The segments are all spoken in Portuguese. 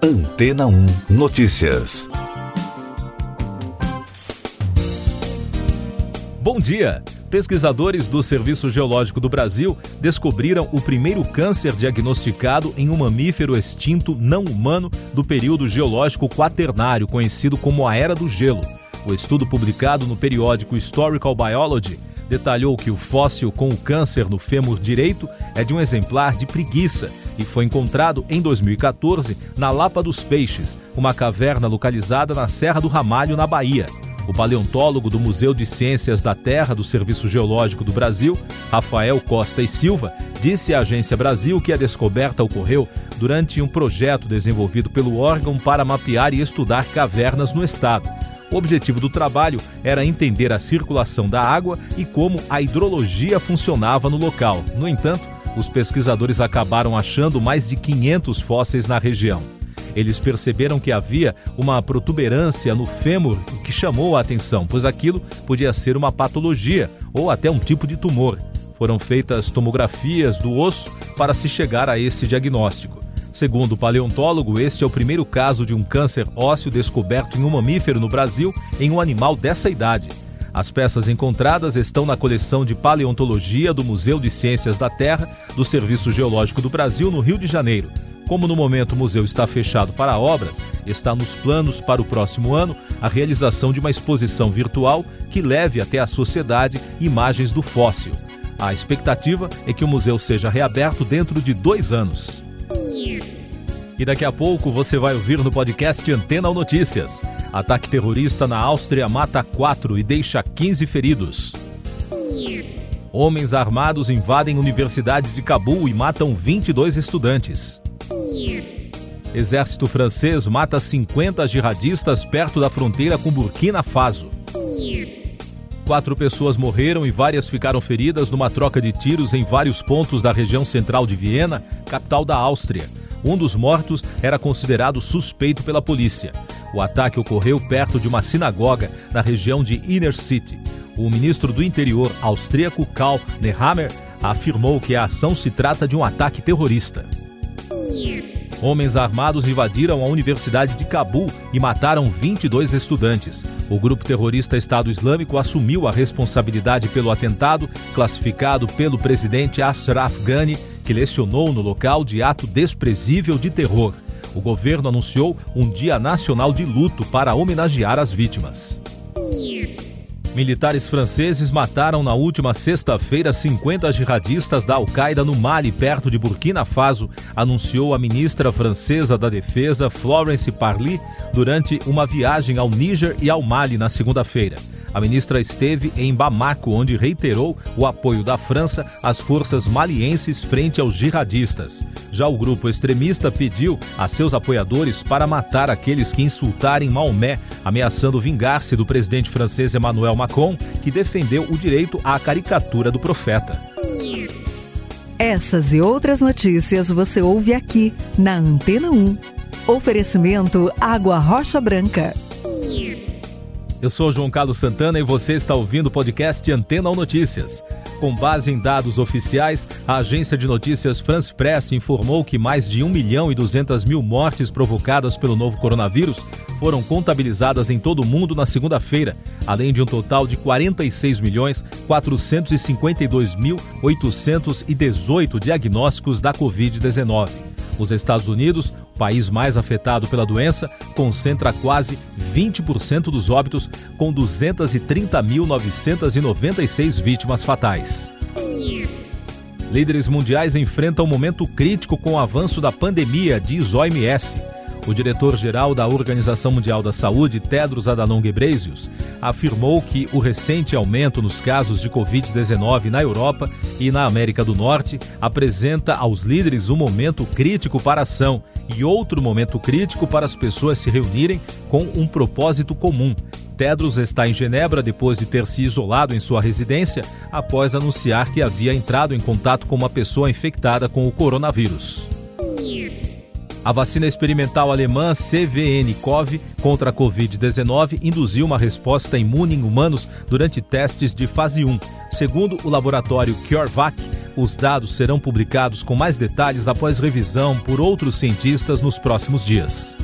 Antena 1 Notícias. Bom dia! Pesquisadores do Serviço Geológico do Brasil descobriram o primeiro câncer diagnosticado em um mamífero extinto não humano do período geológico quaternário, conhecido como a Era do Gelo. O estudo publicado no periódico Historical Biology detalhou que o fóssil com o câncer no fêmur direito é de um exemplar de preguiça e foi encontrado em 2014 na Lapa dos Peixes, uma caverna localizada na Serra do Ramalho, na Bahia. O paleontólogo do Museu de Ciências da Terra do Serviço Geológico do Brasil, Rafael Costa e Silva, disse à Agência Brasil que a descoberta ocorreu durante um projeto desenvolvido pelo órgão para mapear e estudar cavernas no estado. O objetivo do trabalho era entender a circulação da água e como a hidrologia funcionava no local. No entanto, os pesquisadores acabaram achando mais de 500 fósseis na região. Eles perceberam que havia uma protuberância no fêmur que chamou a atenção, pois aquilo podia ser uma patologia ou até um tipo de tumor. Foram feitas tomografias do osso para se chegar a esse diagnóstico. Segundo o paleontólogo, este é o primeiro caso de um câncer ósseo descoberto em um mamífero no Brasil em um animal dessa idade. As peças encontradas estão na coleção de paleontologia do Museu de Ciências da Terra do Serviço Geológico do Brasil, no Rio de Janeiro. Como no momento o museu está fechado para obras, está nos planos para o próximo ano a realização de uma exposição virtual que leve até a sociedade imagens do fóssil. A expectativa é que o museu seja reaberto dentro de dois anos. E daqui a pouco você vai ouvir no podcast Antena ou Notícias. Ataque terrorista na Áustria mata quatro e deixa 15 feridos. Homens armados invadem Universidade de Cabul e matam 22 estudantes. Exército francês mata 50 jihadistas perto da fronteira com Burkina Faso. Quatro pessoas morreram e várias ficaram feridas numa troca de tiros em vários pontos da região central de Viena, capital da Áustria. Um dos mortos era considerado suspeito pela polícia. O ataque ocorreu perto de uma sinagoga na região de Inner City. O ministro do Interior austríaco Karl Nehammer afirmou que a ação se trata de um ataque terrorista. Homens armados invadiram a Universidade de Cabul e mataram 22 estudantes. O grupo terrorista Estado Islâmico assumiu a responsabilidade pelo atentado, classificado pelo presidente Ashraf Ghani que lecionou no local de ato desprezível de terror. O governo anunciou um dia nacional de luto para homenagear as vítimas. Militares franceses mataram na última sexta-feira 50 jihadistas da Al-Qaeda no Mali, perto de Burkina Faso, anunciou a ministra francesa da Defesa, Florence Parly, durante uma viagem ao Níger e ao Mali na segunda-feira. A ministra esteve em Bamako, onde reiterou o apoio da França às forças malienses frente aos jihadistas. Já o grupo extremista pediu a seus apoiadores para matar aqueles que insultarem Maomé, ameaçando vingar-se do presidente francês Emmanuel Macron, que defendeu o direito à caricatura do profeta. Essas e outras notícias você ouve aqui na Antena 1. Oferecimento Água Rocha Branca. Eu sou João Carlos Santana e você está ouvindo o podcast Antena ou Notícias. Com base em dados oficiais, a agência de notícias France Press informou que mais de 1 milhão e 200 mil mortes provocadas pelo novo coronavírus foram contabilizadas em todo o mundo na segunda-feira, além de um total de 46 milhões 452 mil 818 diagnósticos da Covid-19. Os Estados Unidos, país mais afetado pela doença, concentra quase 20% dos óbitos, com 230.996 vítimas fatais. Líderes mundiais enfrentam um momento crítico com o avanço da pandemia, diz OMS. O diretor-geral da Organização Mundial da Saúde, Tedros Adhanom Ghebreyesus, afirmou que o recente aumento nos casos de Covid-19 na Europa e na América do Norte apresenta aos líderes um momento crítico para a ação e outro momento crítico para as pessoas se reunirem com um propósito comum. Tedros está em Genebra depois de ter se isolado em sua residência após anunciar que havia entrado em contato com uma pessoa infectada com o coronavírus. A vacina experimental alemã CVN-CoV contra a Covid-19 induziu uma resposta imune em humanos durante testes de fase 1. Segundo o laboratório CureVac, Os dados serão publicados com mais detalhes após revisão por outros cientistas nos próximos dias.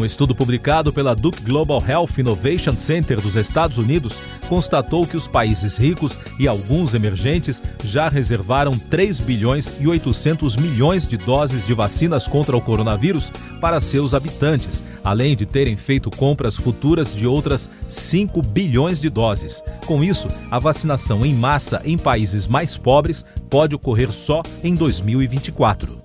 Um estudo publicado pela Duke Global Health Innovation Center dos Estados Unidos constatou que os países ricos e alguns emergentes já reservaram 3 bilhões e 800 milhões de doses de vacinas contra o coronavírus para seus habitantes, além de terem feito compras futuras de outras 5 bilhões de doses. Com isso, a vacinação em massa em países mais pobres pode ocorrer só em 2024.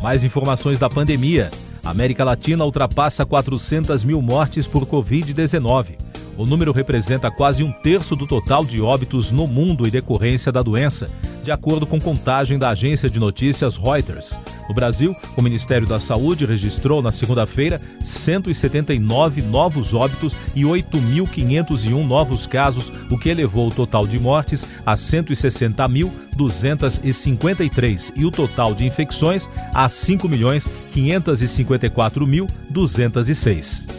Mais informações da pandemia. A América Latina ultrapassa 400 mil mortes por Covid-19. O número representa quase um terço do total de óbitos no mundo em decorrência da doença, de acordo com contagem da agência de notícias Reuters. No Brasil, o Ministério da Saúde registrou na segunda-feira 179 novos óbitos e 8.501 novos casos, o que elevou o total de mortes a 160.253 e o total de infecções a 5.554.206.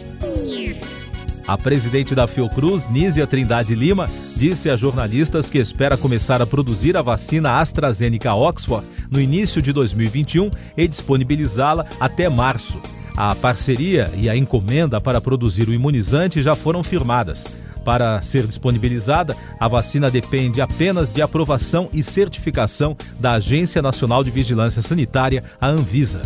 A presidente da Fiocruz, Nízia Trindade Lima, disse a jornalistas que espera começar a produzir a vacina AstraZeneca Oxford no início de 2021 e disponibilizá-la até março. A parceria e a encomenda para produzir o imunizante já foram firmadas. Para ser disponibilizada, a vacina depende apenas de aprovação e certificação da Agência Nacional de Vigilância Sanitária, a Anvisa.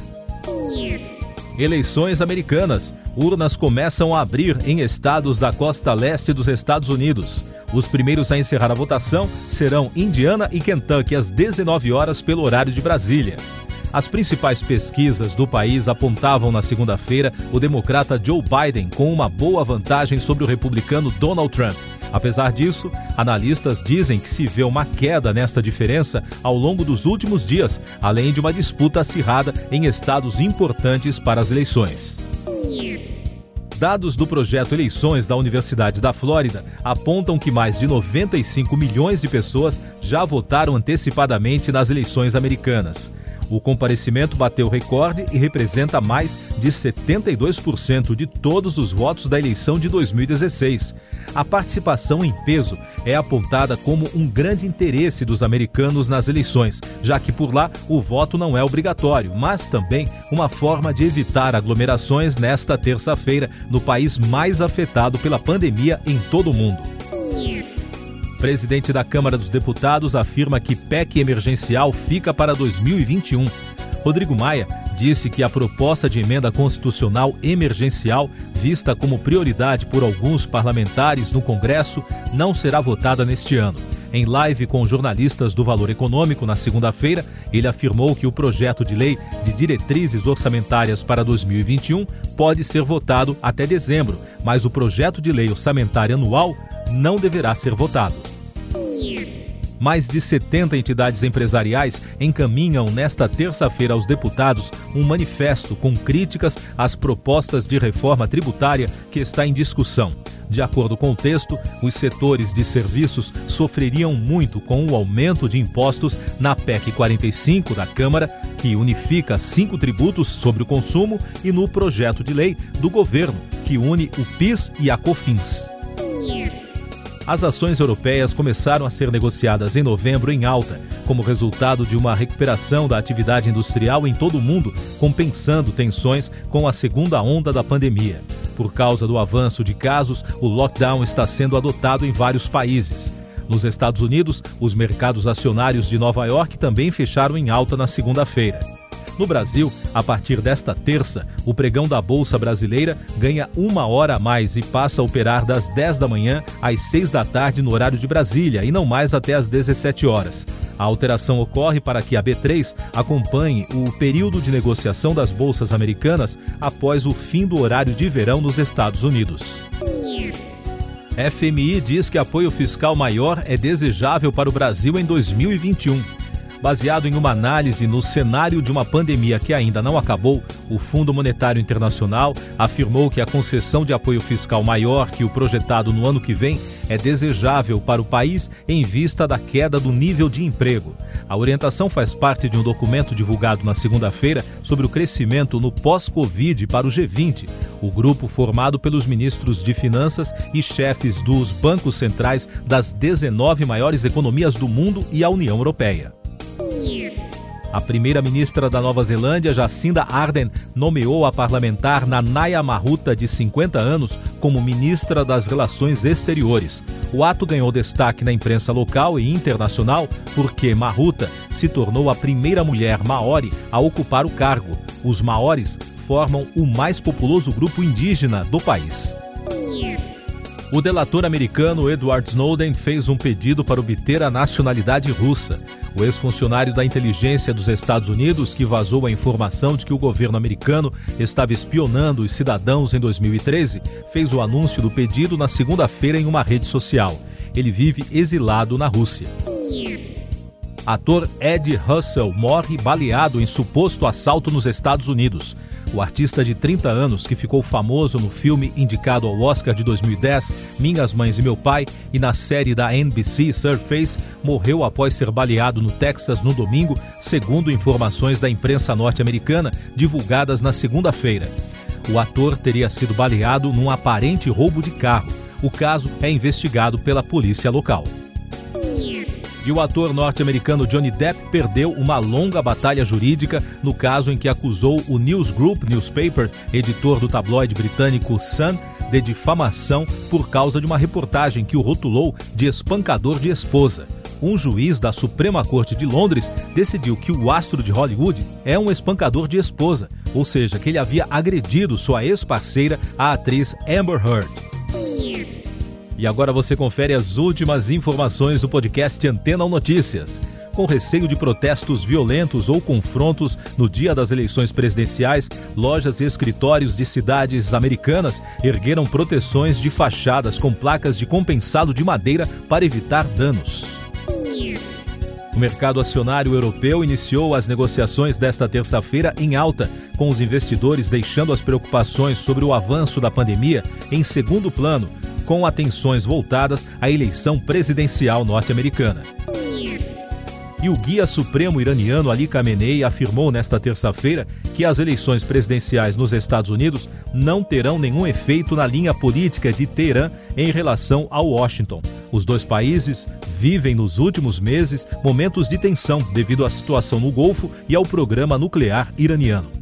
Eleições americanas. Urnas começam a abrir em estados da costa leste dos Estados Unidos. Os primeiros a encerrar a votação serão Indiana e Kentucky às 19 horas pelo horário de Brasília. As principais pesquisas do país apontavam na segunda-feira o democrata Joe Biden com uma boa vantagem sobre o republicano Donald Trump. Apesar disso, analistas dizem que se vê uma queda nesta diferença ao longo dos últimos dias, além de uma disputa acirrada em estados importantes para as eleições. Dados do projeto Eleições da Universidade da Flórida apontam que mais de 95 milhões de pessoas já votaram antecipadamente nas eleições americanas. O comparecimento bateu recorde e representa mais de 72% de todos os votos da eleição de 2016. A participação em peso é apontada como um grande interesse dos americanos nas eleições, já que por lá o voto não é obrigatório, mas também uma forma de evitar aglomerações nesta terça-feira no país mais afetado pela pandemia em todo o mundo presidente da Câmara dos Deputados afirma que PEC emergencial fica para 2021. Rodrigo Maia disse que a proposta de emenda constitucional emergencial, vista como prioridade por alguns parlamentares no Congresso, não será votada neste ano. Em live com jornalistas do Valor Econômico na segunda-feira, ele afirmou que o projeto de lei de diretrizes orçamentárias para 2021 pode ser votado até dezembro, mas o projeto de lei orçamentária anual não deverá ser votado. Mais de 70 entidades empresariais encaminham nesta terça-feira aos deputados um manifesto com críticas às propostas de reforma tributária que está em discussão. De acordo com o texto, os setores de serviços sofreriam muito com o aumento de impostos na PEC 45 da Câmara, que unifica cinco tributos sobre o consumo, e no projeto de lei do governo, que une o PIS e a COFINS. As ações europeias começaram a ser negociadas em novembro em alta, como resultado de uma recuperação da atividade industrial em todo o mundo, compensando tensões com a segunda onda da pandemia. Por causa do avanço de casos, o lockdown está sendo adotado em vários países. Nos Estados Unidos, os mercados acionários de Nova York também fecharam em alta na segunda-feira. No Brasil, a partir desta terça, o pregão da Bolsa Brasileira ganha uma hora a mais e passa a operar das 10 da manhã às 6 da tarde no horário de Brasília e não mais até às 17 horas. A alteração ocorre para que a B3 acompanhe o período de negociação das bolsas americanas após o fim do horário de verão nos Estados Unidos. FMI diz que apoio fiscal maior é desejável para o Brasil em 2021. Baseado em uma análise no cenário de uma pandemia que ainda não acabou, o Fundo Monetário Internacional afirmou que a concessão de apoio fiscal maior que o projetado no ano que vem é desejável para o país em vista da queda do nível de emprego. A orientação faz parte de um documento divulgado na segunda-feira sobre o crescimento no pós-Covid para o G20, o grupo formado pelos ministros de Finanças e chefes dos bancos centrais das 19 maiores economias do mundo e a União Europeia. A primeira-ministra da Nova Zelândia, Jacinda Ardern, nomeou a parlamentar Nanaya Mahuta, de 50 anos, como ministra das Relações Exteriores. O ato ganhou destaque na imprensa local e internacional porque Mahuta se tornou a primeira mulher maori a ocupar o cargo. Os maores formam o mais populoso grupo indígena do país. O delator americano Edward Snowden fez um pedido para obter a nacionalidade russa. O ex-funcionário da inteligência dos Estados Unidos, que vazou a informação de que o governo americano estava espionando os cidadãos em 2013, fez o anúncio do pedido na segunda-feira em uma rede social. Ele vive exilado na Rússia. Ator Ed Russell morre baleado em suposto assalto nos Estados Unidos. O artista de 30 anos, que ficou famoso no filme indicado ao Oscar de 2010, Minhas Mães e Meu Pai, e na série da NBC Surface, morreu após ser baleado no Texas no domingo, segundo informações da imprensa norte-americana divulgadas na segunda-feira. O ator teria sido baleado num aparente roubo de carro. O caso é investigado pela polícia local. E o ator norte-americano Johnny Depp perdeu uma longa batalha jurídica no caso em que acusou o News Group Newspaper, editor do tabloide britânico Sun, de difamação por causa de uma reportagem que o rotulou de espancador de esposa. Um juiz da Suprema Corte de Londres decidiu que o astro de Hollywood é um espancador de esposa, ou seja, que ele havia agredido sua ex-parceira, a atriz Amber Heard. E agora você confere as últimas informações do podcast Antena Notícias. Com receio de protestos violentos ou confrontos no dia das eleições presidenciais, lojas e escritórios de cidades americanas ergueram proteções de fachadas com placas de compensado de madeira para evitar danos. O mercado acionário europeu iniciou as negociações desta terça-feira em alta, com os investidores deixando as preocupações sobre o avanço da pandemia em segundo plano com atenções voltadas à eleição presidencial norte-americana. E o guia supremo iraniano Ali Khamenei afirmou nesta terça-feira que as eleições presidenciais nos Estados Unidos não terão nenhum efeito na linha política de Teherã em relação ao Washington. Os dois países vivem nos últimos meses momentos de tensão devido à situação no Golfo e ao programa nuclear iraniano.